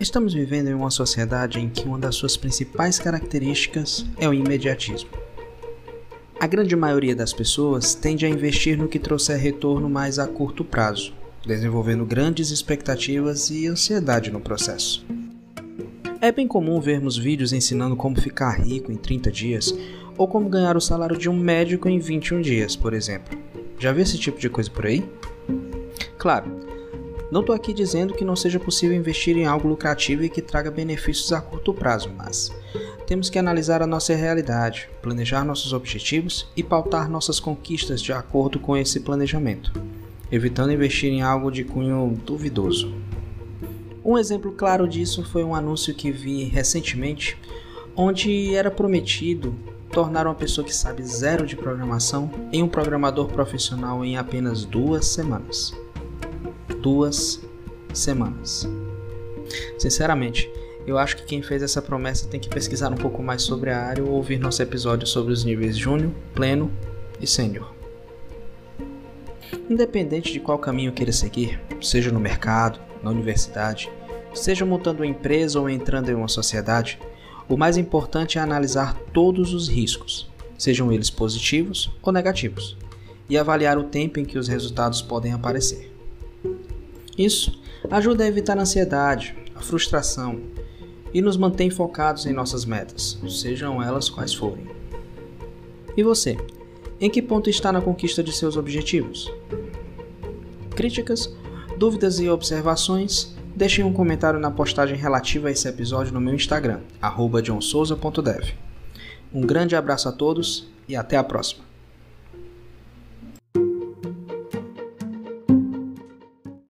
Estamos vivendo em uma sociedade em que uma das suas principais características é o imediatismo. A grande maioria das pessoas tende a investir no que trouxer retorno mais a curto prazo, desenvolvendo grandes expectativas e ansiedade no processo. É bem comum vermos vídeos ensinando como ficar rico em 30 dias ou como ganhar o salário de um médico em 21 dias, por exemplo. Já viu esse tipo de coisa por aí? Claro, não estou aqui dizendo que não seja possível investir em algo lucrativo e que traga benefícios a curto prazo, mas temos que analisar a nossa realidade, planejar nossos objetivos e pautar nossas conquistas de acordo com esse planejamento, evitando investir em algo de cunho duvidoso. Um exemplo claro disso foi um anúncio que vi recentemente, onde era prometido tornar uma pessoa que sabe zero de programação em um programador profissional em apenas duas semanas duas semanas. Sinceramente, eu acho que quem fez essa promessa tem que pesquisar um pouco mais sobre a área ou ouvir nosso episódio sobre os níveis Júnior, Pleno e Sênior. Independente de qual caminho queira seguir, seja no mercado, na universidade, seja montando uma empresa ou entrando em uma sociedade, o mais importante é analisar todos os riscos, sejam eles positivos ou negativos, e avaliar o tempo em que os resultados podem aparecer. Isso ajuda a evitar a ansiedade, a frustração e nos mantém focados em nossas metas, sejam elas quais forem. E você? Em que ponto está na conquista de seus objetivos? Críticas, dúvidas e observações? Deixem um comentário na postagem relativa a esse episódio no meu Instagram, johnsouza.dev. Um grande abraço a todos e até a próxima.